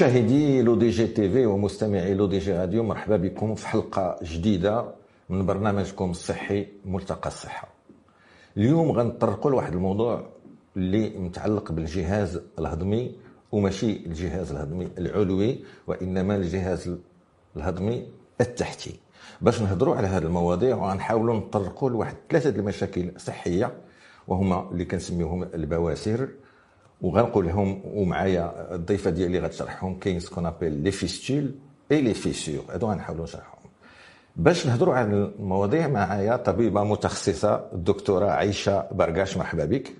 مشاهدي L'ODJ TV ومستمعي L'ODJ Radio مرحبا بكم في حلقة جديدة من برنامجكم الصحي ملتقى الصحة. اليوم غنطرقوا لواحد الموضوع اللي متعلق بالجهاز الهضمي وماشي الجهاز الهضمي العلوي وإنما الجهاز الهضمي التحتي. باش نهضروا على هذه المواضيع وغنحاولوا نطرقوا لواحد ثلاثة المشاكل صحيه وهما اللي كنسميوهم البواسير وغنقول لهم ومعايا الضيفة ديالي غتشرحهم. كاين ce qu'on appelle les fistules et les fissures هادو غنحاولوا نشرحهم. باش نهضروا على المواضيع معايا طبيبة متخصصة الدكتورة عائشة بركاش مرحبا بك.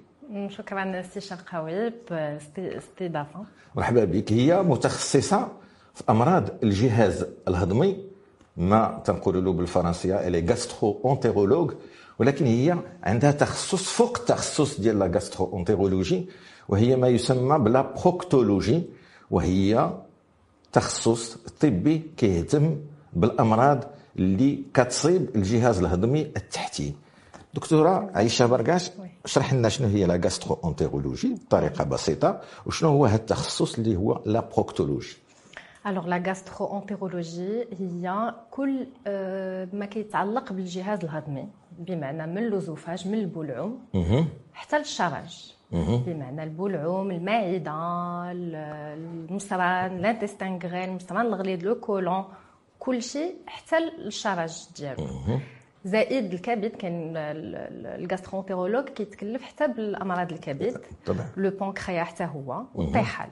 شكرا سي شرقاوي باستضافه مرحبا بك. هي متخصصة في أمراض الجهاز الهضمي. ما تنقول له بالفرنسية les gastro-entérologues ولكن هي عندها تخصص فوق التخصص ديال la gastro-entérologie وهي ما يسمى ب la proctologie وهي تخصص طبي كيهتم بالأمراض اللي كتصيب الجهاز الهضمي التحتي. دكتورة عائشه بركاش اشرح لنا شنو هي la gastro-entérologie بطريقه بسيطة وشنو هو هذا التخصص اللي هو la proctologie Alors la gastro هي كل ما كيتعلق بالجهاز الهضمي بمعنى من l'œsophage من البلعوم حتى للشرج بمعنى البلعوم المعدة المصران l'intestin grêle المصران الغليظ le côlon كل شيء حتى الشرج ديالو. زائد الكبد كاين ال gastro-entérologue كيتكلف حتى بالأمراض الكبد. طبعا. le pancréas حتى هو والطحال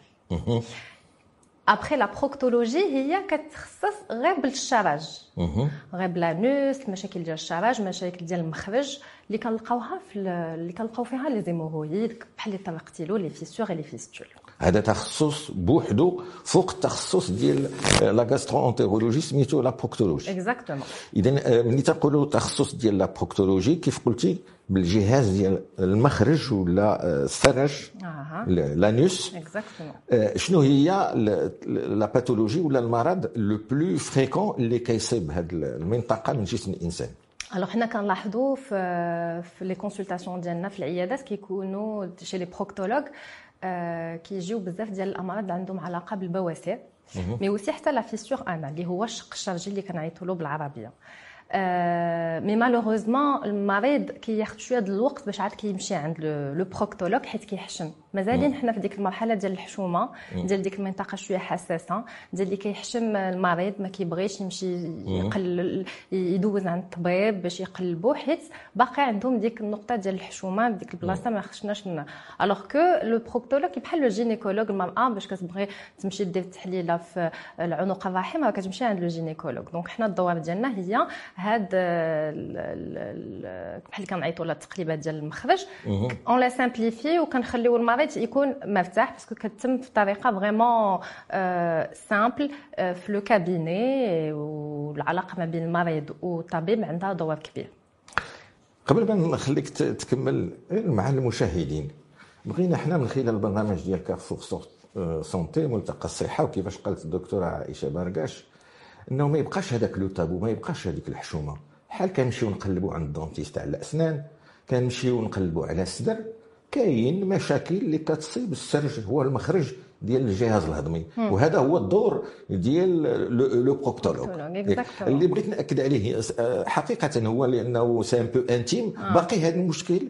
Après la proctologie هي كتخصص غير بالشرج غير ب l'anus المشاكل ديال الشرج مشاكل ديال المخرج اللي كنلقاوها في اللي كنلقاو فيها les hémorroïdes بحال اللي طرقتي له les fissures les fistules هذا تخصص بوحدو فوق التخصص ديال la gastro-entérologie سميتو la proctologie exactement اذا ملي تنقولوا تخصص ديال la proctologie كيف قلتي؟ بالجهاز ديال المخرج ولا الشرج أها. l'anus شنو هي la pathologie ولا المرض le plus fréquent اللي كيصيب هذه المنطقة من جسم الإنسان؟ Alors حنا كنلاحظوا في في les consultations ديالنا في العيادات كيكونوا chez les proctologues آه كيجيو بزاف ديال الامراض عندهم علاقة بالبواسير. mais aussi حتى la fissure anale اللي هو الشق الشرجي اللي كنعيطوا له بالعربية. آه mais malheureusement المريض كياخذ شوية ديال الوقت باش عاد كيمشي عند le proctologue حيت كيحشم. مازالين حنا في ديك المرحلة ديال الحشومة ديال ديك المنطقة شوية حساسة. ديال اللي كيحشم المريض ما كيبغيش يمشي يقلل يدوز عند الطبيب باش يقلبو حيت باقي عندهم ديك النقطة ديال الحشومة ديك البلاصة ما خصناش alors que le proctologue بحال le gynécologue المرأة باش كتبغي تمشي دير تحليله في العنق الرحم راه كتمشي عند le gynécologue donc حنا الدور ديالنا هي هاد بحال اللي كنعيطوا لها التقليبات ديال المخرج on l'a simplifiée وكنخليو المريض يكون مرتاح parce que كتتم بطريقة vraiment simple في le cabinet والعلاقه ما بين المريض والطبيب عندها دور كبير. قبل ما نخليك تكمل مع المشاهدين بغينا حنا من خلال البرنامج ديال Carrefour Santé ملتقى الصحة وكيفاش قالت الدكتورة عائشة بركاش إنه ما يبقاش هذاك le tabou ما يبقاش هذيك الحشومة. بحال كنمشيو نقلبوا عند ال dentiste على الأسنان كنمشيو نقلبوا على الصدر كاين مشاكل اللي كتصيب الشرج هو المخرج ديال الجهاز الهضمي. وهذا هو الدور ديال le proctologue. اللي بغيت نأكد عليه حقيقة هو لأنه c'est un peu intime باقي هذا المشكل.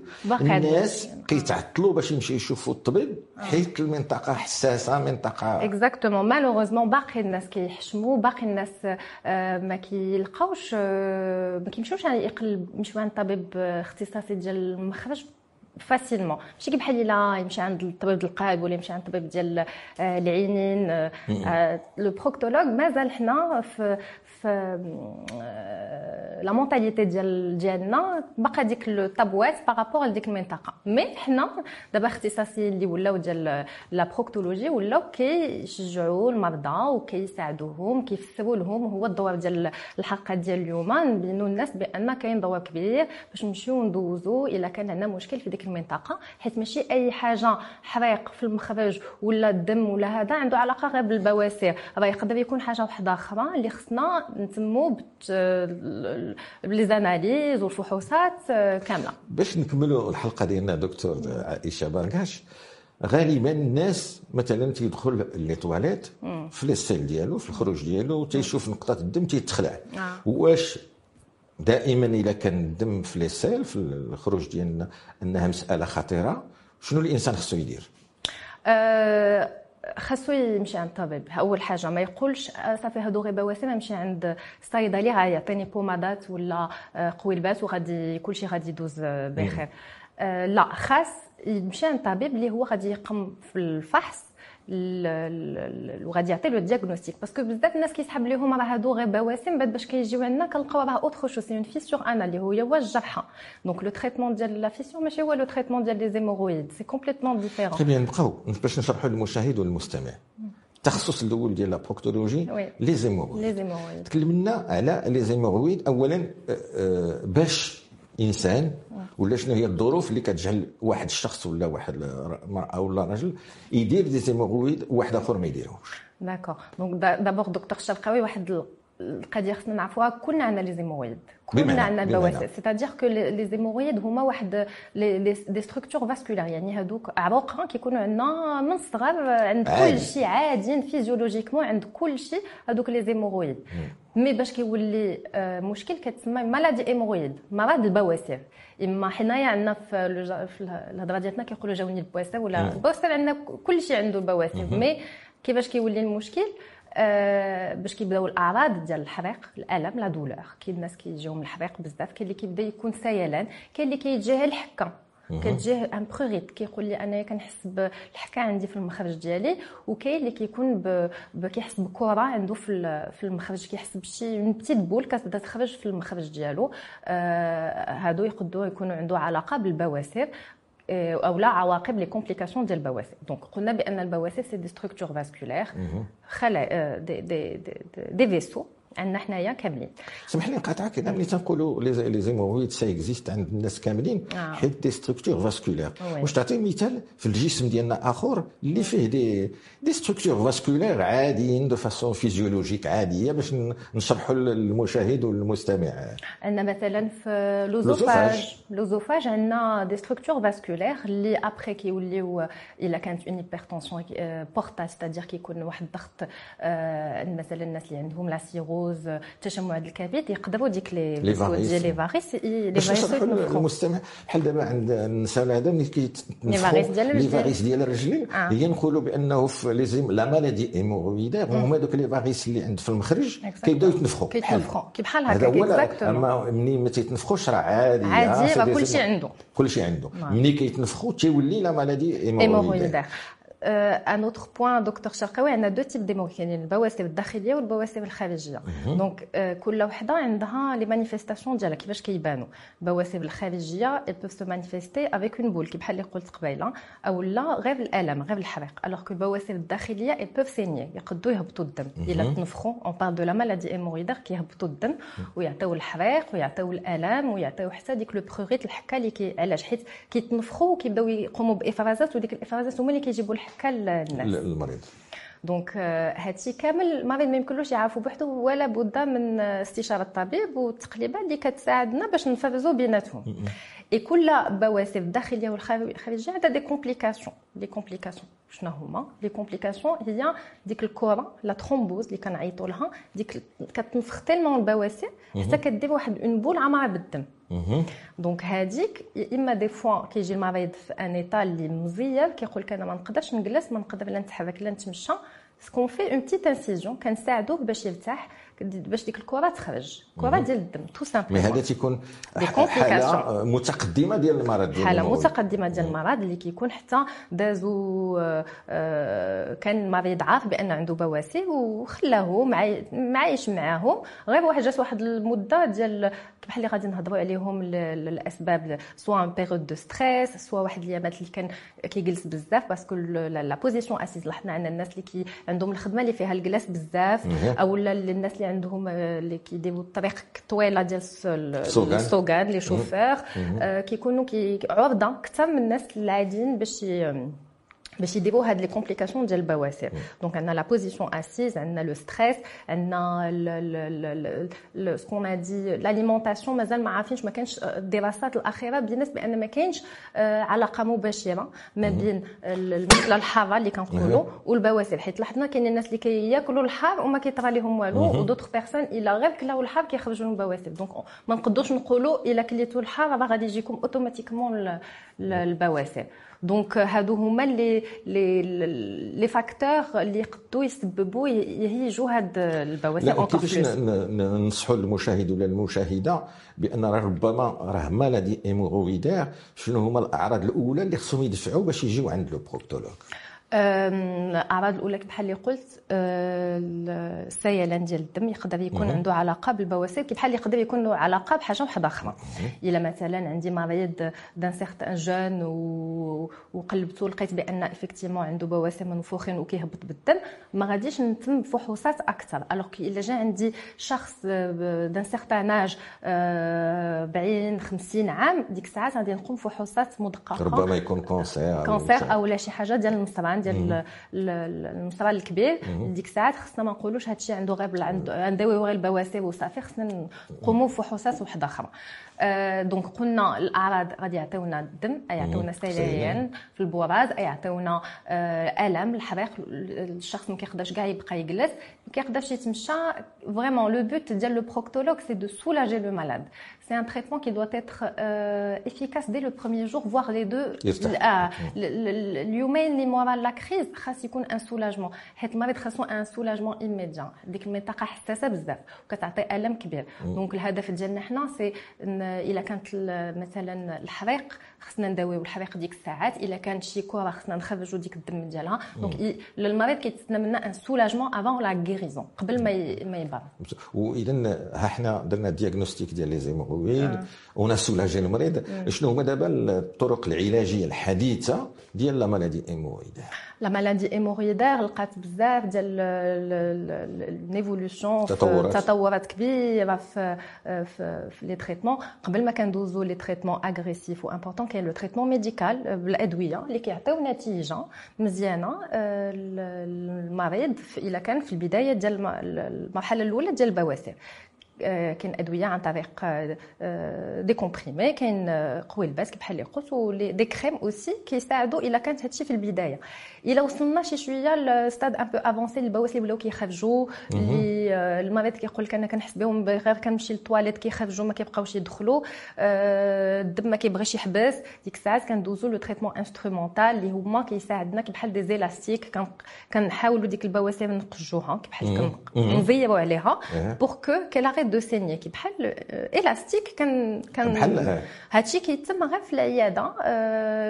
الناس كيتعطلوا باش يمشيو يشوفوا الطبيب حيت المنطقة حساسة منطقة exactement malheureusement باقي الناس كيحشموا باقي الناس ما كيلقاوش ما كيمشيوش يقلب يمشيو عند طبيب اختصاصي ديال المخرج. facilement. ماشي بحال إلا يمشي عند الطبيب القلب ولا يمشي عند الطبيب ديال العينين le proctologue مازال حنا في في la mentalité ديال ديالنا باقا ديك الطابوات par rapport لديك المنطقة. mais حنا دابا اختصاصيين اللي ولاو ديال la proctologie ولاو كيشجعوا المرضى وكيساعدوهم كيفسروا لهم هو الدور ديال الحلقة ديال اليوم نبينوا الناس بأن كاين دور كبير باش نمشيو ندوزوا إلا كان عندنا مشكل في ديك المنطقة. حيت ماشي أي حاجة حريق في المخرج ولا الدم ولا هذا عنده علاقة غير بالبواسير. راه يقدر يكون حاجة واحدة أخرى اللي خصنا نتموا ب les analyses والفحوصات كاملة. باش نكملوا الحلقة ديالنا دكتور عائشة بركاش غالبا الناس مثلا تيدخل les toilettes في les selles ديالو في الخروج ديالو تيشوف نقطة الدم تيتخلع. آه. واش دائما اذا كان الدم في les selles في الخروج ديالنا أنها مسألة خطيرة شنو الإنسان خصو يدير؟ آه، خاصو يمشي عند الطبيب أول حاجة ما يقولش آه، صافي هادو غير بواسم نمشي عند الصيدلي غيعطيني pommadات ولا آه، قويلبات وغادي كلشي غادي يدوز آه، بخير. لا خاص يمشي عند الطبيب اللي هو غادي يقوم بالفحص وغادي يعطي له ال diagnostic parce que بزاف الناس كيسحب لهم راه هادو غير بواسم بعد باش كيجيو عندنا كنلقاو راه autre chose c'est une fissure أنا اللي هو هو الجرحه donc le traitement ديال la fissure ماشي هو le traitement ديال les hémorroïdes c'est complètement différent طيب يعني نبقاو. باش نشرحوا للمشاهد والمستمع. التخصص الأول ديال la proctologie oui. les hémorroïdes les hémorroïdes تكلمنا على les hémorroïdes اولا آه، آه، باش إنسان ولا شنو هي الظروف اللي كتجعل واحد الشخص ولا واحد المراه ولا رجل يدير des hémorroïdes وواحد آخر ما يديرهمش d'accord donc d'abord دكتور الشرقاوي واحد القضية خصنا نعرفوها كلنا عندنا les hémorroïdes كلنا عندنا. البواسر c'est-à-dire que les hémorroïdes هما واحد des structures vasculaires يعني هادوك عروق كيكونوا عندنا من الصغر عند عادي. كل شيء عاديين physiologiquement عند كل شيء. هادوك les hémorroïdes mais باش كيولي آه، مشكل كتسمى maladie hémorroïdaire مرض البواسير إما حنايا عندنا في الهضرة ديالنا كيقولوا جاوني البواسير ولا البواسير عندنا كل شيء عنده البواسير mais كيفاش كيولي المشكل؟ باش كيبداو الأعراض ديال الحريق الألم la douleur. كاين الناس كيجيهم الحريق بزاف كاين اللي كيبدا يكون سيلان كاين اللي كيجيه الحكة. كتجيه un prurit كيقول لي أنايا كنحس بالحكه عندي في المخرج ديالي وكاين اللي كيكون ب... ب... كيحس بكره عنده في في المخرج كيحس بشي petite boule كتبدا تخرج في المخرج ديالو. آه هادو يقدروا يكونوا عنده علاقة بالبواسير. آه، أو لا عواقب les complications ديال البواسير donc قلنا بان البواسير c'est des structures vasculaires خلايا دي دي دي, دي فيسو عندنا حنايا كاملين سمح لي نقاطعك أنا ملي تنقولوا les hémorroïdes ça existe عند الناس كاملين. آه. حيت des structures vasculaires. واش تعطي مثال في الجسم ديالنا آخر اللي فيه des des structures vasculaires عاديين de façon physiologique عادية باش نشرحوا للمشاهد والمستمع. عندنا مثلا في l'œsophage. l'œsophage. عندنا des structures vasculaires اللي ابخي كيوليو الا كانت une hypertension portale c'est-à-dire كيكون واحد الضغط آه، مثلا الناس اللي عندهم la cirrhose تشمع الكبد يقدروا ديك les varices. ديال les varices les varices. للمستمع بحال دابا عند النساء هذا ملي كيتنفخوا les varices ديال لي الرجلين. آه. هي نقولوا بأنه في les hém la maladie hémorroïdaire هما دوك les varices اللي عند في المخرج. كيبداو يتنفخوا كيتنفخوا كي بحال هكا exactement أما ملي ما تيتنفخوش راه عادي عادي، راه كلشي عنده. كلشي عنده نعم. ملي كيتنفخوا تيولي la maladie hémorroïdaire hémorroïdaire un autre point دكتور شرقاوي عندنا deux types d'hémorroïdes كاينين البواسير الداخليه والبواسير الخارجيه donc كل وحده عندها les manifestations ديالها كيفاش كيبانوا البواسير الخارجيه elles peuvent se manifester avec une boule كي بحال اللي قلت قبيله أو لا غير الالم غير الحريق alors que البواسير الداخليه elles peuvent saigner يقدروا يهبطوا الدم الا تنفخوا on parle de la maladie hémorroïdaire كيهبطوا الدم ويعطيو الحريق ويعطيو الالم ويعطيو حتى ديك le prurit الحكه اللي علاش حيت كيتنفخوا وكيبداو يقوموا بافرازات وديك الافرازات هما اللي كيجيبوا الحكه للناس المريض. donc آه، هادشي كامل المريض ما يمكنلوش يعرفوا بوحدو ولا بد من استشارة الطبيب والتقليبات اللي كتساعدنا باش نفرزوا بيناتهم. اي كل بواسير الداخليه والخارجية عندها des complications les complications شنو هما les complications هي ديك الكره la thrombose اللي كنعيطوا لها. ديك كتنفخ tellement البواسير حتى كدير واحد une boule عامره بالدم. donc هذيك إما des fois كيجي المريض في un état اللي مزير كيقول لك أنا ما نقدرش نجلس ما نقدر لا نتحرك لا نتمشى. سكون في une petite incision كنساعدوه باش يرتاح. باش ديك الكرة تخرج كرة ديال الدم tout mais هذا تيكون حالة. متقدمة ديال المرض ديال حالة. متقدمة ديال المرض اللي كيكون حتى دازو آه، آه، كان المريض عارف بأن عنده بواسير وخلاه معاي- معايش معاهم غير واحد جات واحد المدة ديال بحال اللي غادي نهضروا عليهم الأسباب soit une période de stress soit واحد الايامات اللي كان كيجلس بزاف parce que la position assise لاحظنا عندنا الناس اللي كي عندهم الخدمة اللي فيها الجلاس بزاف. أو الناس اللي عندهم آه، اللي كيديروا الطريق طويلة ديال الس- السوقان. السوقان les chauffeurs آه، كيكونوا كي عرضة أكثر من الناس العاديين باش باش يديروا هاد les complications ديال البواسير donc عندنا la position assise عندنا le stress عندنا ce qu'on a dit l'alimentation مازال ما عارفينش ما كانش الدراسات الاخيره بالنسبة بان ما كاينش علاقه مباشره ما بين الماكله الحاره اللي كنقولوا والبواسير حيت لاحظنا كاين الناس اللي كياكلوا الحار وما كيطرى لهم والو و d'autres personnes الا غير كلاو الحار كيخرجوا لهم بواسير donc ما نقدروش نقولوا الا كليتوا الحار راه غادي يجيكم automatiquement البواسير donc هادو هما les les les facteurs اللي يقدروا يسببوا يهيجوا هاد البواسير كيفاش ننصحوا المشاهد ولا المشاهدة بأن ربما راه maladie hémorroïdaire شنو هما الأعراض الأولى اللي خصهم يدفعوا باش يجيو عند le proctologue الاعراض الاولى بحال اللي قلت السيلان ديال الدم يقدر يكون عنده علاقة بالبواسير كي بحال يقدر يكون له علاقة بحاجة واحدة آخرى. إلا مثلا عندي مريض d'un certain jeune وقلبته لقيت بأن effectivement عنده بواسير منفوخين وكيهبط بالدم ما غاديش نتم فحوصات أكثر. alors que إلا جا عندي شخص d'un certain âge 40 50 عام ديك الساعات غادي نقوم فحوصات مدققة. ربما يكون cancer cancer أو لا شي حاجة ديال المصران ديال المصران الكبير ديك الساعات خصنا ما نقولوش هادشي عنده غير عنده غير البواسير وصافي خصنا نقوموا بفحوصات وحده أخرى. donc قلنا الأعراض غادي يعطيونا الدم يعطيونا سيلان في البراز يعطيونا ألم الحريق الشخص ما كيقدرش كاع يبقى يجلس ما كيقدرش يتمشى. vraiment le but ديال le proctologue c'est de soulager le malade c'est un traitement qui doit être euh, efficace dès le premier jour, voire les deux. اليومين اللي مورا la crise خاص يكون un soulagement حيت المريض خاصو un soulagement immédiat ديك المنطقة حساسه بزاف وكتعطي الم كبير donc الهدف ديالنا حنا c'est الا كانت مثلا الحريق خصنا نداويو الحريق ديك الساعات. إلا كانت شي كرة خصنا نخرجوا ديك الدم ديالها. donc المريض كيتسنى منا un soulagement avant la guérison قبل ما ما يبان واذا ها حنا درنا diagnostic ديال les hémorroïdes آه. on a soulagé المريض شنو هما دابا الطرق العلاجية الحديثة ديال la maladie hémorroïde la maladie hémorroïdaire لقات بزاف ديال l'évolution تطورات. كبيرة في في, في les traitements قبل ما كندوزو les traitements agressifs و importants كاين le traitement médical بالادويه اللي كيعطيو نتيجه مزيانه المريض الا كان في البدايه ديال المرحله الاولى ديال البواسير كاين ادويه عن طريق des comprimés كاين قوي الباس بحال اللي قلت و des crèmes aussi كيساعدوا الا كانت هادشي في البدايه الا وصلنا شي شوية ل stade un peu avancé البواسير اللي بلاو كيخرجوا اللي المريض كيقول لك أنا كنحس بهم غير كنمشي للطواليت كيخرجوا ما كيبقاوش يدخلوا الدم ما كيبغيش يحبس ديك الساعات كندوزو le traitement instrumental اللي هما كيساعدنا كبحال des élastiques كنحاولوا ديك البواسير نقجوها بحال كنزيروا عليها pour que ça puisse saigner كي بحال élastique كان كان بحال هادشي كيتم غير في العيادة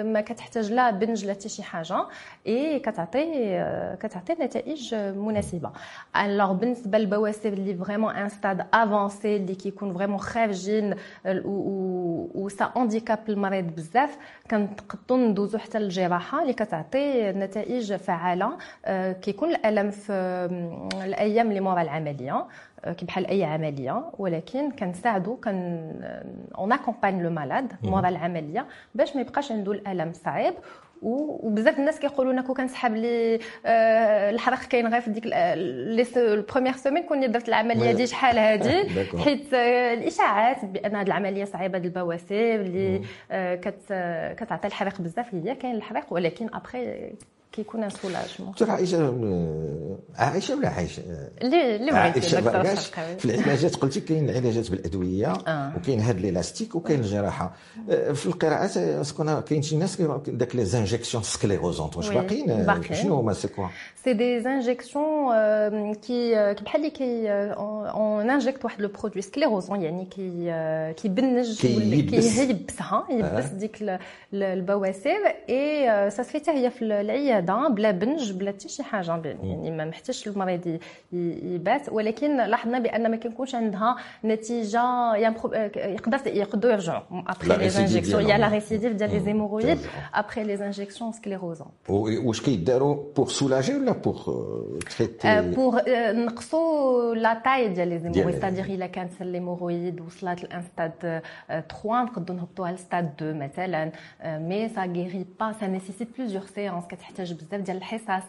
ما كتحتاج لا بنج لا حتى شي حاجة إي كتعطي كتعطي نتائج مناسبة. alors بالنسبة للبواسير اللي vraiment un stade avancé اللي كيكون vraiment خارجين و ça handicape المريض بزاف كنقدروا ندوزو حتى للجراحة اللي كتعطي نتائج فعالة كيكون الألم في الأيام اللي مورا العملية. بحال اي عمليه ولكن كنساعدو كن on accompagne le malade مورا العملية باش ما يبقاش عنده الألم صعيب وبزاف الناس كيقولوا لنا كون كنسحب لي آه الحرق كاين غير في ديك les premières semaines كون درت العملية دي شحال هادي حيت آه الإشاعات بأن هذه العملية صعيبة ديال البواسير اللي آه كت كتعطي الحريق بزاف هي كاين الحريق ولكن après كيكون un soulagement docteur عائشه عائشه ولا عائشه؟ اللي عائشه في العلاجات قلتي كاين العلاجات بالأدوية آه. وكاين هاد ليلاستيك وكاين الجراحة. في القراءات est-ce que كاين شي ناس داك les injections sclérosantes واش باقيين؟ شنو هما c'est quoi؟ c'est des injections كي بحال اللي كي on injecte واحد le produit sclérosant يعني كي كيبنج كييبسها ييبس ديك البواسير et ça se fait هي في العياده العياده بلا بنج بلا حتى شي حاجة يعني ما محتاجش المريض يبات ولكن لاحظنا بان ما كيكونش عندها نتيجه يقدر يقدروا يرجعوا après les injections il y a la récidive ديال les hémorroïdes après les injections sclérosantes واش كيداروا pour soulager ولا pour traiter pour نقصوا la taille ديال les hémorroïdes c'est-à-dire الا كانت l'hémorroïde وصلت ل un stade 3 نقدروا نهبطوها لستاد 2 مثلا mais ça guérit pas ça nécessite plusieurs séances كتحتاج يحتاج بزاف ديال الحصص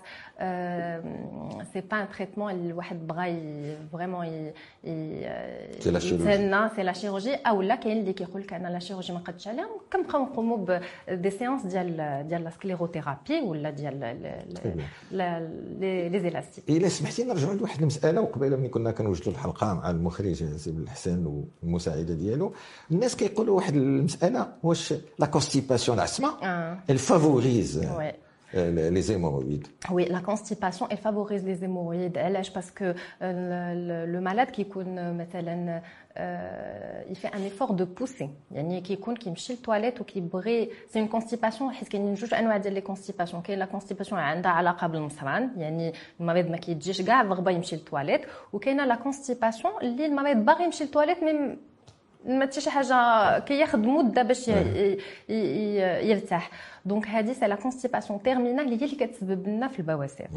c'est pas un traitement اللي الواحد بغى vraiment يتسنى c'est la chirurgie أو لا كاين اللي كيقول لك أنا la chirurgie ما قدش عليها كنبقاو نقوموا ب des séances ديال ديال la sclérothérapie ولا ديال les élastiques الا سمحتي نرجعوا لواحد المسألة وقبيلة ملي كنا كنوجدوا الحلقة مع المخرج سي الحسن والمساعدة ديالو الناس كيقولوا واحد المسألة واش la constipation العصمه. elle favorise les hémorroïdes. Oui, la constipation, elle favorise les hémorroïdes. علاش parce que euh, le, le malade qui يكون مثلا euh, il fait un effort de pousser يعني كيكون كيمشي للتواليت وكيبغي c'est une constipation حيت كاينين جوج انواع ديال les constipations كاين la constipation عندها علاقه بالمصران يعني المريض ما كيتجيش كاع رغبه يمشي للتواليت وكاينه la constipation اللي المريض باغي يمشي للتواليت mais ما حتى شي حاجة كياخذ مدة باش ي- يرتاح. donc هذه c'est la constipation terminale اللي هي اللي كتسبب لنا في البواسير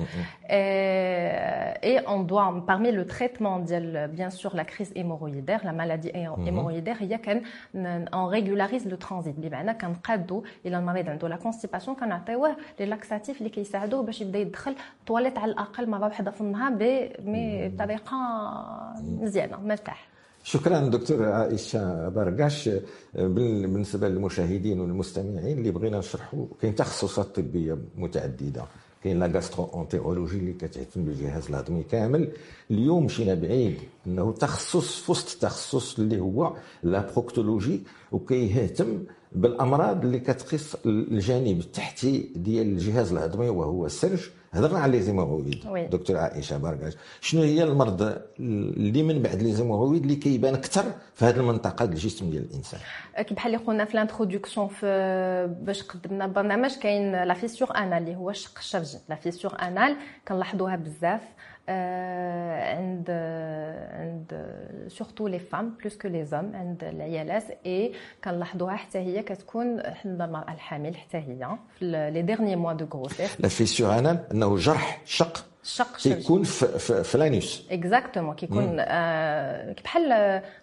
et on doit parmi le traitement ديال bien sûr la crise hémorroïdaire la maladie hémorroïdaire هي quand on régularise le transit. بمعنى كنقادوا إلى المريض عنده la constipation كنعطيوه les laxatifs اللي كيساعدوه باش يبدا يدخل طواليت على الاقل مره واحدة في النهار mais بطريقه مزيانه مرتاح شكرا دكتور عائشة بركاش. بال- بالنسبة للمشاهدين والمستمعين اللي بغينا نشرحوا كاين تخصصات طبية متعددة. كاين la gastro-entérologie اللي كتعتمد بالجهاز الهضمي كامل. اليوم مشينا بعيد إنه تخصص في وسط التخصص اللي هو la proctologie وكيهتم بالأمراض اللي كتقيس الجانب التحتي ديال الجهاز الهضمي وهو الشرج. هضرنا على les hémorroïdes. Oui. دكتور عائشة بركاش. شنو هي المرض اللي من بعد les hémorroïdes اللي كيبان أكثر في هذه المنطقة ديال الجسم ديال الإنسان؟ كي بحال اللي قلنا في ال introduction في باش قدمنا البرنامج كاين la fissure anale اللي هو الشق الشرجي la fissure anale كنلاحظوها بزاف. عند عند surtout les femmes plus que les hommes عند العيالات. اي كنلاحظوها حتى هي كتكون عند المرأة الحامل حتى هي في les derniers mois de grossesse la fissure anale أنه جرح شق. الشق الشرجي كيكون في, l'anus exactement كيكون آه بحال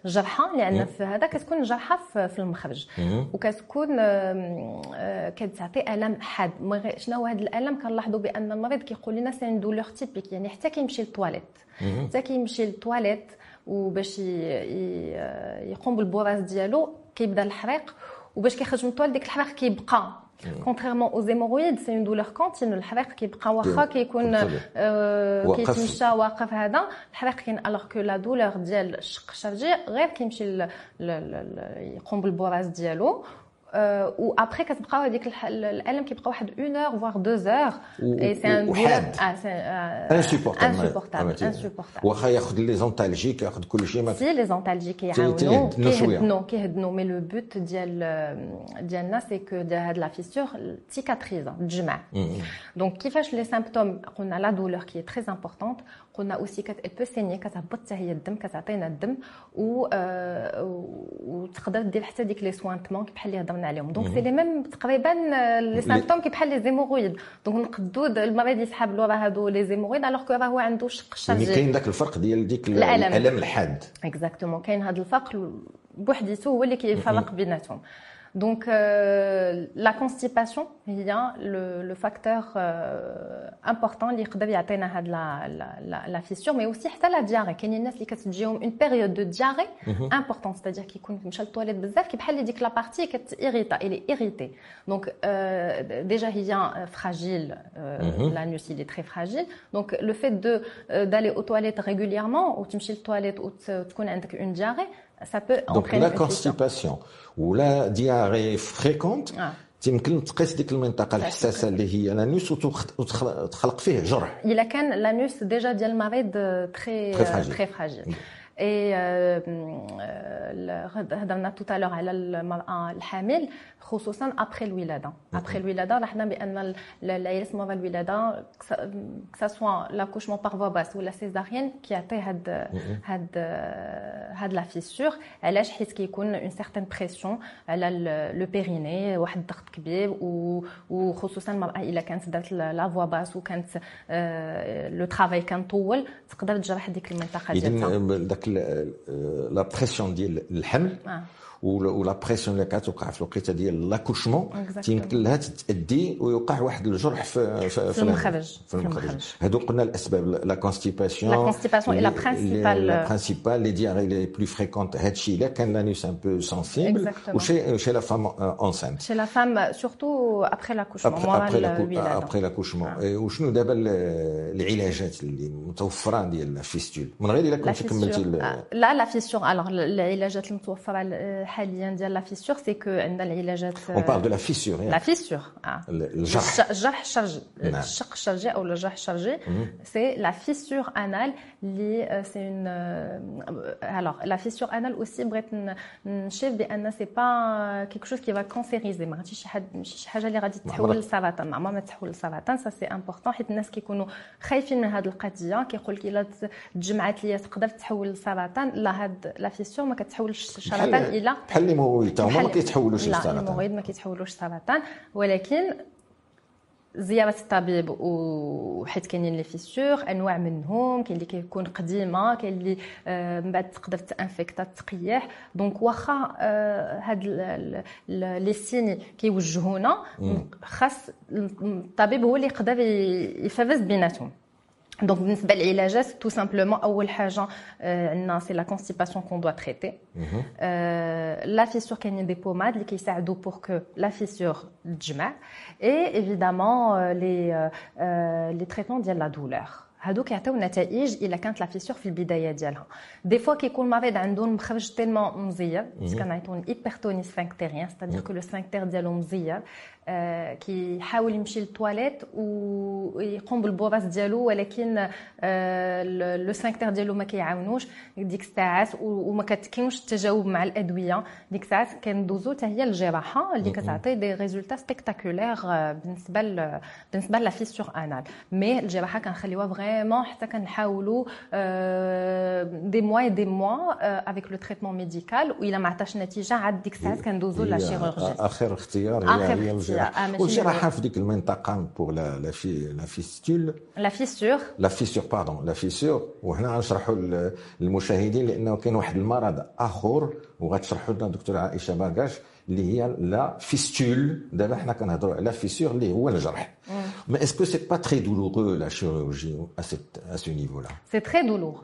الجرحه اللي عندنا في هذا كتكون جرحه في, المخرج. وكتكون آه آه كتعطي ألم حاد. شنو هو هذا الألم؟ كنلاحظوا بأن المريض كيقول لنا c'est douleur typique يعني حتى كيمشي للتواليت. حتى كيمشي للتواليت وباش ي- يقوم بالبراز ديالو كيبدا الحريق وباش كيخرج من التواليت ديك الحريق كيبقى. contrairement aux hémorroïdes c'est une douleur continue الحريق كيبقى واخا كيكون. كيتمشى واقف هذا الحريق كاين alors que la douleur ديال الشق الشرجي غير كيمشي يقوم بالبراز ديالو و après كتبقى هذيك الح- الالم كيبقى واحد 1 heure voire 2 heures و- اي c'est un وحاد. insupportable insupportable insupportable واخا ياخذ les antalgiques ياخذ كل شيء ما سي les antalgiques تي- كيعاونوا تيهدنوا شوية. كيهدنوا كيهدنوا mais le but ديال ديالنا c'est que هاد la fissure تسيكاتريزا تجمع donc كيفاش les symptômes قلنا la douleur qui est très importante قلنا aussi que ça peut saigner كتهبط حتى هي الدم كتعطينا الدم و آه، وتقدر دير حتى ديك les suintements بحال اللي هضرنا عليهم. donc c'est les mêmes تقريبا les symptômes كي بحال les hémorroïdes donc نقدو المريض يسحب له راه هادو les hémorroïdes alors que راه هو عنده شق يعني الشرجي كاين ذاك الفرق ديال ديك. الألم. الحاد. exactement كاين هذا الفرق بوحديته هو اللي كيفرق بيناتهم. donc la constipation هي le facteur important اللي يقدر يعطينا هاد la la la fissure mais aussi حتى la diarrhée كاينين الناس اللي كتجيهم une période de diarrhée importante c'est-à-dire كيكون مشى للتواليت بزاف كي بحال ديك la partie كتيريتا elle est irritée donc déjà هي fragile l'anus il est très fragile. Donc le fait de euh, d'aller aux toilettes régulièrement وتمشي للتواليت وتكون عندك une diarrhée ça peut donc entraîner la une fissure. constipation ولا diarrhée fréquente آه. تيمكن تقيس ديك المنطقة الحساسة اللي هي l'anus وتخ- وتخلق تخلق فيه جرح الا كان l'anus déjà ديال المريض très Très fragile. Très fragile اي هضرنا tout à l'heure على المرأة الحامل خصوصا ابخي الولاده ابخي الولاده لاحظنا بأن ال- العيالات مرضى الولادة que ça l'accouchement par voie basse ولا césarienne كيعطي هاد هاد هاد la fissure علاش؟ حيت كيكون une certaine pression على le périnée واحد الضغط كبير وخصوصا المرأة إلا كانت دارت la voie basse وكانت le travail كان طول تقدر تجرح ديك المنطقة ديالها اذا داك ال- لا بريسيون ديال الحمل آه. و la pression اللي كتوقع في الوقيته ديال l'accouchement تيمكن لها تادي ويوقع واحد الجرح في في, في المخرج في المخرج هادو قلنا الاسباب la constipation la constipation اي la principale la principale les diarrhées les plus fréquentes هادشي الا كان l'anus un peu sensible و chez chez la femme enceinte chez la femme surtout après l'accouchement après l'accouchement وشنو دابا العلاجات اللي متوفره ديال الفيستول من غير الا كنتي كملتي la la fissure alors العلاجات المتوفره حاليا ديال la fissure c'est que عندنا العلاجات on parle de la fissure la fissure الجرح الجرح الشرجي الشق الشرجي أو الجرح الشرجي c'est la fissure anale اللي c'est un alors la fissure anale aussi بغيت نشيف ben c'est pas quelque chose qui va cancériser ما غاديش شي حاجة شي حاجة اللي غادي تحول لسرطان ما ما تحول لسرطان ça c'est important حيت الناس كيكونوا خايفين من هذه القضية كيقول لك الا تجمعات ليا تقدر تحول لسرطان لا هاد la fissure ما كتحولش السرطان إلى بحال les hémorroïdes هما ما كيتحولوش للسرطان لا les hémorroïdes ما كيتحولوش للسرطان ولكن زيارة الطبيب وحيت كاينين les fissures أنواع منهم كاين اللي كيكون قديمة كاين اللي من بعد تقدر ت infecta تقيح. donc واخا هاد les signes كيوجهونا خاص الطبيب هو اللي يقدر يفرز بيناتهم. donc بالنسبة للعلاجات tout simplement اول حاجة عندنا c'est la constipation qu'on doit traiter la fissure كاينين des pommades اللي كيساعدوا pour que la fissure تجمع et évidemment les les traitements ديال la douleur هادو كيعطيو نتائج الا كانت la fissure في البدايه ديالها des fois كيكون المريض عنده المخرج tellement مزير كنعيطو hypertonie sphinctérienne c'est-à-dire que le sphincter ديالو مزير كيحاول يمشي للتواليت ويقوم بالبراز ديالو ولكن le sphincter ديالو ما كيعاونوش. ديك الساعات وما كاينوش التجاوب مع الأدوية. ديك الساعات كندوزو حتى هي الجراحة اللي كتعطي des résultats spectaculaires بالنسبة ل... بالنسبة la fissure anale mais الجراحة كنخليوها vraiment حتى كنحاولوا deux mois deux mois avec le traitement médical والا ما عطاش نتيجة عاد ديك الساعات كندوزو la chirurgie آخر اختيار هي هي الجراحه والجراحه في ديك المنطقة pour la la fi la fistule la fissure la fissure pardon la fissure وهنا غنشرحوا للمشاهدين لأنه كاين واحد المرض اخر وغتشرحوا لنا دكتور عائشه باكاش اللي هي la fistule دابا حنا كنهضروا على fissure اللي هو الجرح mais est-ce que c'est pas très douloureux la chirurgie ا ا سو نيفو لا سي تري دولور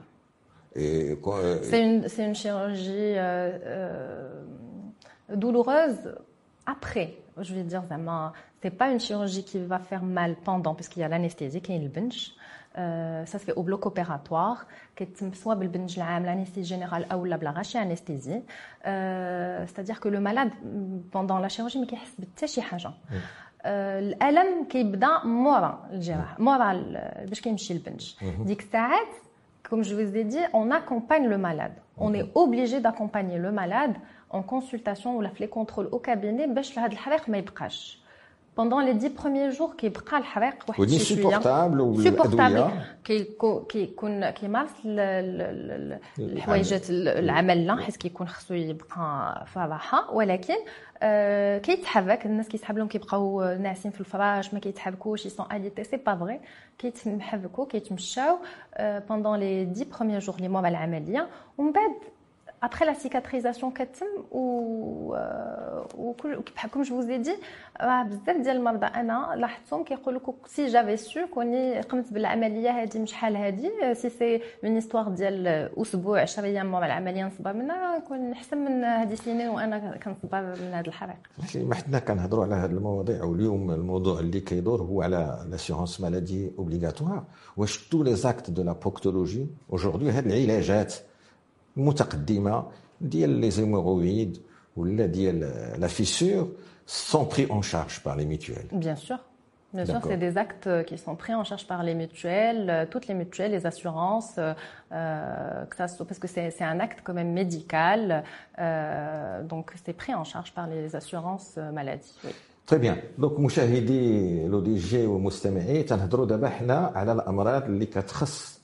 C'est une, une chirurgie euh, euh, douloureuse après. Je vais dire vraiment, c'est pas une chirurgie qui va faire mal pendant, puisqu'il y a l'anesthésie qui est le bench. Euh, ça se fait au bloc opératoire كيتم سواء بالبنج العام l'anesthésie générale او لا بلا غاشي انستيزي c'est-à-dire que le malade pendant la chirurgie ما كيحس بحتى شي حاجه الالم كيبدا مورا الجراحه مورا باش كيمشي البنج ديك الساعات comme je vous ai dit, on accompagne le malade. On est obligé d'accompagner le malade en consultation ou les contrôles au cabinet باش لهاد الحريق ما يبقاش. Pendant les 10 premiers jours كيبقى الحريق واحد ودي supportable supportable كيكون كيمارس الحوايجات العمل لا حيت كيكون خصو يبقى في راحه ولكن آه كيتحرك الناس كيسحب لهم كيبقاو ناعسين في الفراش ما كيتحركوش ils sont alités c'est pas vrai كيتحركوا كيتمشاو آه pendant les 10 premiers jours لي مورا العملية ومن بعد après la cicatrisation كتم و وكل كيما je vous ai dit بزاف ديال المرضى أنا لاحظتهم كيقول لك si j'avais su كوني قمت بالعملية هذه من شحال هذه c'est c'est une histoire ديال أسبوع 10 أيام مورا العملية نصبر منها نكون احسن من هذه السنين وأنا كنصبر من هذا الحريق mais حنا كنهضروا على هذه المواضيع واليوم الموضوع اللي كيدور هو على l'assurance maladie obligatoire واش tous les actes de la proctologie aujourd'hui هاد العلاجات متقدمه ديال لي زيمورويد ولا ديال لا فيسور sont pris en charge par les mutuelles. Bien sûr. Bien sûr, c'est des actes qui sont pris en charge par les mutuelles, toutes les mutuelles, les assurances, euh, que ça, parce que c'est un acte quand même médical, euh, donc c'est pris en charge par les assurances maladie. Oui. Très bien. Donc مشاهدي لو دي جي ومستمعي تنهضروا دابا حنا على الامراض اللي كتخص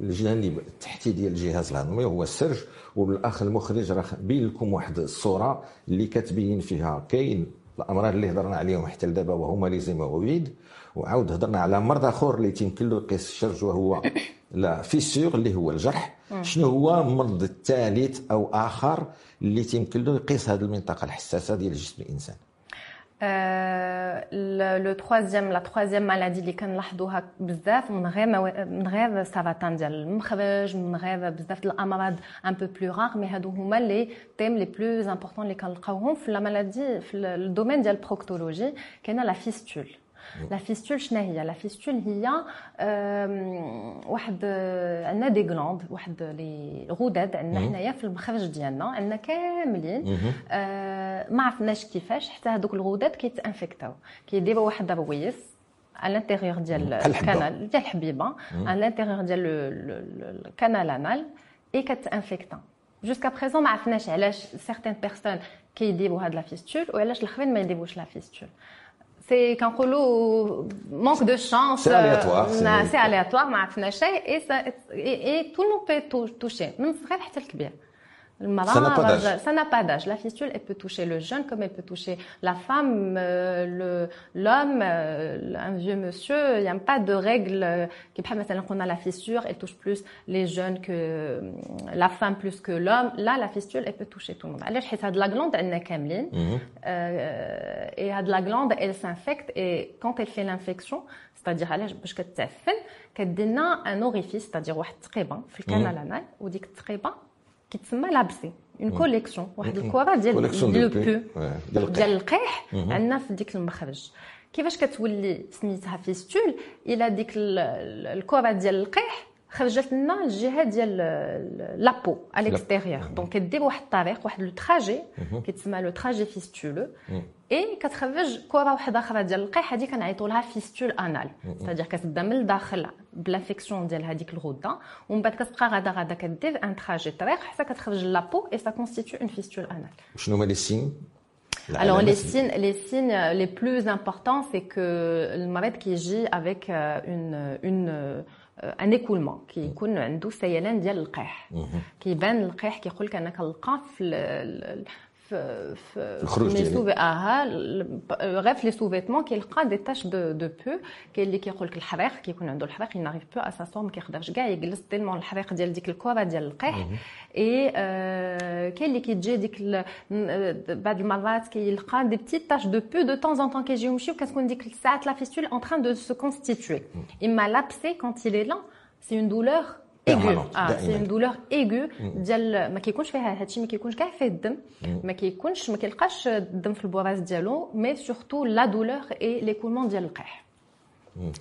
الجانب التحتي ديال الجهاز الهضمي هو السرج وبالاخ المخرج راه بين لكم واحد الصورة اللي كتبين فيها. كاين الأمراض اللي هضرنا عليهم حتى لدابا وهما لي زيمورويد وعاود هضرنا على مرض آخر اللي تيمكن له يقيس الشرج وهو لا فيسور اللي هو الجرح. شنو هو مرض الثالث أو آخر اللي تيمكن له يقيس هذه المنطقة الحساسة ديال جسم الإنسان؟ le troisième la troisième maladie اللي كنلاحظوها بزاف من غير من غير سرطان ديال المخرج من غير بزاف الامراض un peu plus rares mais هادو هما les thèmes les plus importants اللي كنلقاوهم في la maladie في ال domaine ديال ال proctologie كاينة la fistule la fistule شنو هي؟ la fistule هي واحد عندنا des glandes واحد لي غدد عندنا حنايا في المخرج ديالنا عندنا كاملين. ما عرفناش كيفاش حتى هذوك الغدد كيت infectاو. كيديروا واحد l'orifice à l'intérieur ديال ال canal ديال الحبيبة à l'intérieur ديال ال canal anal et كت infecta. jusqu'à présent ما عرفناش علاش certaines personnes كيديروا هاد la fistule وعلاش الأخرين ما يديروش la fistule c'est quand Koulou manque de chance. C'est euh, aléatoire. C'est aléatoire, ma et, et, et tout le monde peut toucher, même très bien. Ça n'a pas d'âge. La fistule, elle peut toucher le jeune comme elle peut toucher la femme, euh, l'homme, euh, un vieux monsieur. Il n'y a pas de règle euh, qui qu'on a la fissure, elle touche plus les jeunes que euh, la femme plus que l'homme. Là, la fistule, elle peut toucher tout le monde. Elle a de la glande, elle n'est qu'ameline. Euh, et a de la glande, elle s'infecte. Et quand elle fait l'infection, c'est-à-dire elle a un orifice, c'est-à-dire un tréban, le canal anal, ou dit tréban, كيتسمى لابسي اون كوليكسيون واحد الكره ديال لو بو ديال القيح عندنا في ديك المخرج كيفاش كتولي سميتها فيستول إلى ديك الكره ديال القيح خرجت لنا الجهة ديال لابو à l'extérieur. دونك كدير واحد الطريق واحد لو تراجي كيتسمى le trajet fistuleux et كتخرج كره واحدة أخرى ديال القيح هذه كنعيطوا لها fistule anale c'est-à-dire كتبدا من الداخل ب l'infection ديال هذيك الغده ومن بعد كتبقى غادا غادا كدير un trajet طريق حتى كتخرج la peau et ça constitue une fistule anale شنو هما les signes Alors les signes, les signes les plus importants, c'est que le malade qui agit avec une, une un écoulement كيكون عنده سيلان ديال القيح كيبان القيح كيقول لك أنا كنلقى في في في الخروج ديالي أها غير في les sous-vêtements كيلقى des taches de de pus كاين اللي كيقول لك الحريق كيكون عنده الحريق il n'arrive pas à s'asseoir ما كيقدرش كاع يجلس tellement الحريق ديال ديك الكره ديال القيح اي كاين اللي كيتجي ديك بعض المرات كيلقى des petites taches de pus de temps en temps كيجيو يمشيو كتكون ديك الساعات la fistule en train de se constituer اما l'abcès quand il est là c'est une douleur aiguë آه c'est une douleur aiguë ديال ما كيكونش فيها هادشي ما كيكونش كاع فيه الدم ما كيكونش ما كيلقاش الدم في البراز ديالو mais surtout la douleur et l'écoulement ديال القيح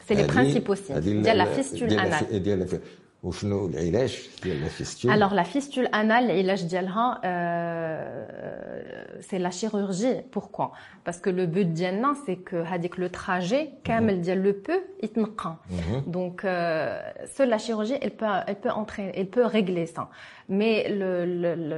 c'est les principaux signes ديال la fistule anale ديال وشنو العلاج ديال la fistule alors la fistule anale العلاج ديالها c'est la chirurgie pourquoi parce que le but ديالنا c'est que هذيك le trajet كامل ديال le pus يتنقى donc seule la chirurgie elle peut elle peut entrer elle peut régler ça. mais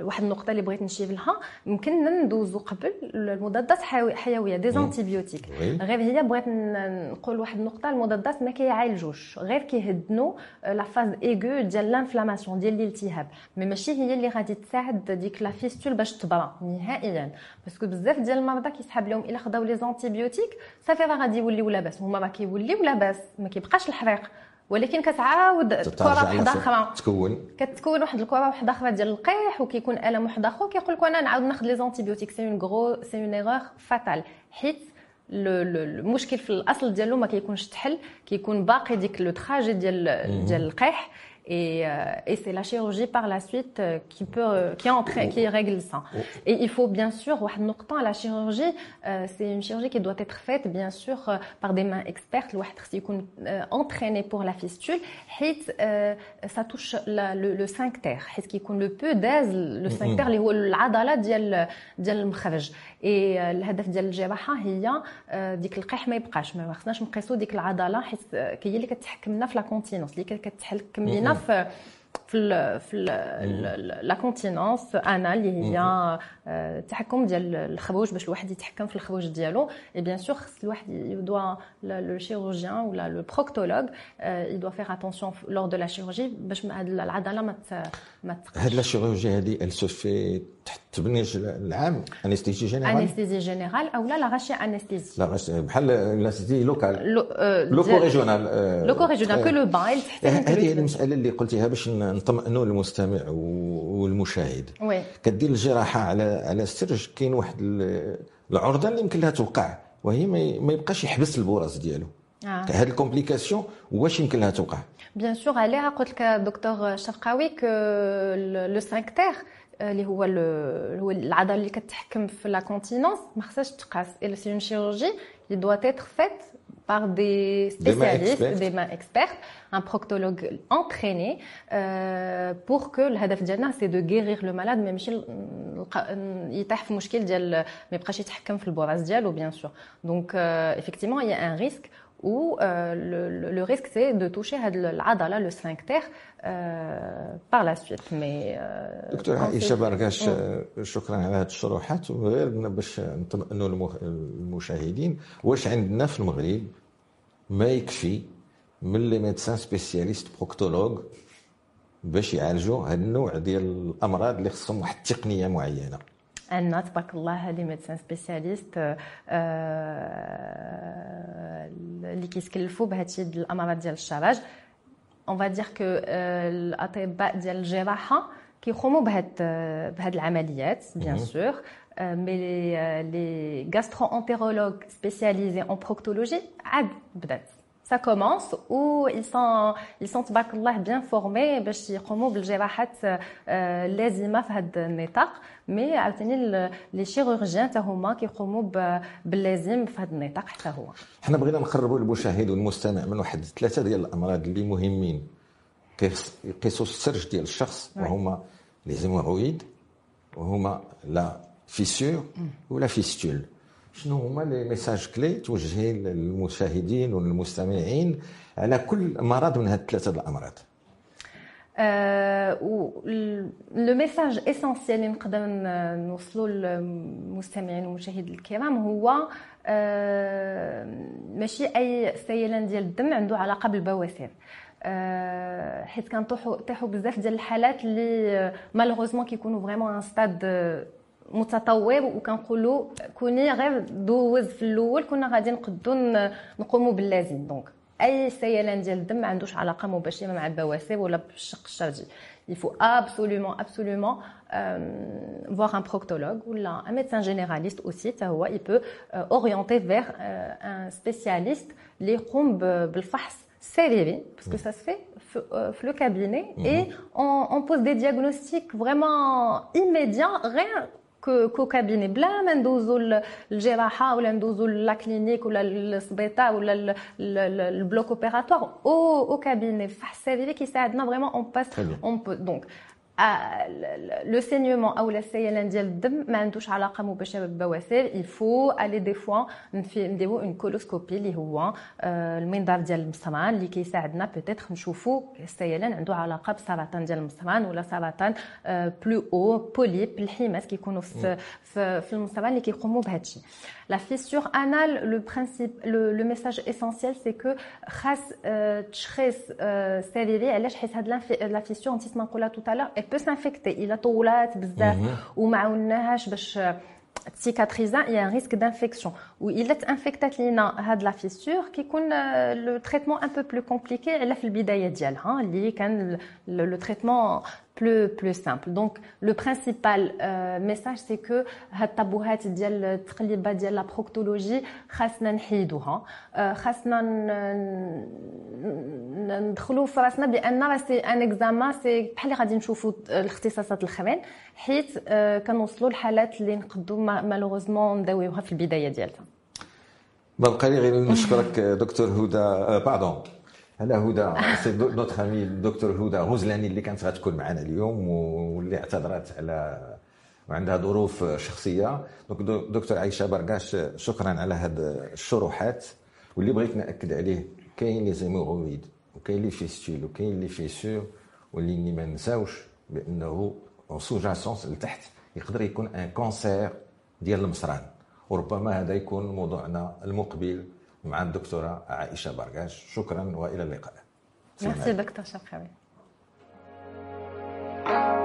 واحد النقطة اللي بغيت نشير لها يمكن ندوزو قبل المضادات حيوية des antibiotiques غير هي بغيت نقول واحد النقطة المضادات ما كيعالجوش غير كيهدنوا la phase aiguë ديال l'inflammation ديال الالتهاب. mais ماشي هي اللي غادي تساعد ديك la fistule باش تبرا نهائيا. parce que بزاف ديال المرضى كيسحب لهم إلا خداو les antibiotiques صافي راه غادي يوليو لاباس. هما راه كيوليو لاباس ما كيبقاش الحريق. ولكن كتعاود كرة واحدة أخرى. تكون. كتكون واحد الكرة واحدة أخرى ديال القيح وكيكون ألم واحد آخر. كيقول لك أنا نعاود ناخذ les antibiotiques c'est une grosse c'est une erreur fatale حيت المشكل في الأصل ديالو ما كيكونش تحل. كيكون باقي ديك le trajet ديال ديال القيح. Et, euh, et c'est la chirurgie par la suite euh, qui peut, euh, qui entraîne, qui règle ça. Et il faut bien sûr, la chirurgie, euh, c'est une chirurgie qui doit être faite bien sûr euh, par des mains expertes, euh, entraîné pour la fistule. Euh, ça touche la, le, le sphincter, qui le peu d'aise, le sphincter اللي هو العضله ديال ديال المخرج. Et الهدف ديال الجراحة هي ديك القيح ما يبقاش. ما خصناش نقيسوا ديك العضلة حيت هي اللي كتحكم لنا في لا كونتينونس اللي كتحكم لينا في في في la continence anale اللي هي التحكم ديال الخروج باش الواحد يتحكم في الخروج ديالو. et bien sûr خص الواحد il doit le chirurgien ولا le proctologue il doit faire attention lors de la chirurgie باش هاد العضلة ما ما هاد la chirurgie هادي elle se fait تحت التبنيج العام anesthésie générale anesthésie générale أو لا la rachianesthésie la rachi بحال l'anesthésie locale loco-régionale loco-régionale que le بايل هذه المسألة اللي قلتيها باش نطمئنوا المستمع والمشاهد. Oui. كدير الجراحة على على الشرج كاين واحد العرضة اللي يمكن لها توقع وهي ما يبقاش يحبس البراز ديالو. آه. هذه ال complication واش يمكن لها توقع؟ bien sûr عليها قلت لك دكتور شرقاوي que le sphincter اللي هو هو العضلة اللي كتحكم في la continence ما خصهاش تقاس. là c'est une chirurgie اللي دوا تيتر فيت par des spécialistes, des mains expertes, un proctologue entraîné euh, pour que الهدف ديالنا سي دو guérir le malade ما ماشي يطيح في مشكل ديال ما يبقاش يتحكم في البراز ديالو بيان سور دونك effectivement il y a un risque où euh, le, le, risque c'est de toucher l'adala, le sphincter, euh, par la suite. Mais دكتور عائشة برقاش شكرا على هذه الشروحات وغير باش نطمئنوا المشاهدين واش عندنا في المغرب ما يكفي من les médecins spécialistes proctologues باش يعالجوا هذا النوع ديال الامراض اللي خصهم واحد التقنيه معينه عندنا تبارك الله les médecins spécialistes اللي كيتكلفوا بهادشي الأمراض ديال الشرج. on va dire que الأطباء ديال الجراحة كيقوموا بهاد بهاد العمليات bien sûr mais les les gastro-entérologues spécialisés en proctologie عاد بدات. Ça commence où ils sont ils sont تبارك الله bien formés. باش يقوموا بالجراحات اللازمه في هذا النطاق mais عاوتاني les chirurgiens حتى هما كيقوموا باللازم في هذا النطاق حتى هو حنا بغينا نقربوا للمشاهد والمستمع من واحد ثلاثة ديال الامراض اللي مهمين كيقيسوا الشرج ديال الشخص وهما les hémorroïdes وهما la fissure و la fistule شنو هما les messages clés توجهين للمشاهدين والمستمعين على كل مرض من هاد الثلاثه الأمراض. le message essentiel اللي نقدر نوصلوا للمستمعين والمشاهدين الكرام هو ماشي أي سيلان ديال الدم عنده علاقة بالبواسير. حيت كنطيحوا طيحوا بزاف ديال الحالات اللي malheureusement كيكونوا vraiment un stade متطور وكنقولوا كوني غير دوز في الاول كنا غادي نقدو نقوموا باللازم دونك اي سيلان ديال الدم ما عندوش علاقه مباشره مع البواسير ولا بالشق الشرجي il faut absolument absolument euh, voir un proctologue ou là, un médecin généraliste aussi هو il peut euh, orienter vers euh, un spécialiste اللي يقوم بالفحص sérieux parce que ça se fait في le cabinet mm -hmm. et on, on pose des diagnostics vraiment immédiats rien كو كابيني بلا ما ندوزو الجراحة ولا ندوزو la clinique ولا السبيطار ولا ال bloc opératoire. au au cabinet فحص سريري كيساعدنا vraiment on passe un peu donc le saignement أو السيلان ديال الدم ما عندوش علاقة مباشرة بالبواسير il faut aller des fois نديرو une coloscopie اللي هو المنظار ديال المصران اللي كيساعدنا peut-être نشوفو السيلان عنده علاقة بسرطان ديال المصران ولا سرطان plutôt aux polypes الحماس كيكونوا في في المصران اللي كيقوموا بهادشي. La fissure anale, le principe, le, le message essentiel, c'est que خاص تشخيص سريري علاش؟ حيت هاد la fissure نسيت ما نقولها tout à l'heure peut s'infecter إلا طولات بزاف وما عاوناهاش باش تسيكاتريزا a un risque d'infection. والا تانفكتات لينا هاد la fissure كيكون le traitement un peu plus compliqué على في البداية ديالها اللي كان le traitement plus plus simple. Donc le principal euh, message c'est que هاد الطابوهات ديال التقليبات ديال la proctologie خاصنا نحيدوها خاصنا ندخلوا في راسنا بان راه c'est un examen c'est بحال اللي غادي نشوفوا الاختصاصات الاخرين حيت كنوصلوا لحالات اللي نقدوا malheureusement نداويوها في البدايه ديالها بقى لي غير نشكرك دكتور هدى pardon أنا هدى c'est notre amie الدكتور هدى غزلاني اللي كانت غتكون معنا اليوم واللي اعتذرت على وعندها ظروف شخصية. donc دكتور عائشه برقاش شكرا على هاد الشروحات. واللي بغيت نأكد عليه كاين les hémorroïdes وكاين les fistules وكاين les fissures واللي ما نساوش بأنه سو جاسونس لتحت يقدر يكون un cancer ديال المصران وربما هذا يكون موضوعنا المقبل. مع الدكتورة عائشة برغاش شكرا وإلى اللقاء. ميرسي دكتور Merci thank you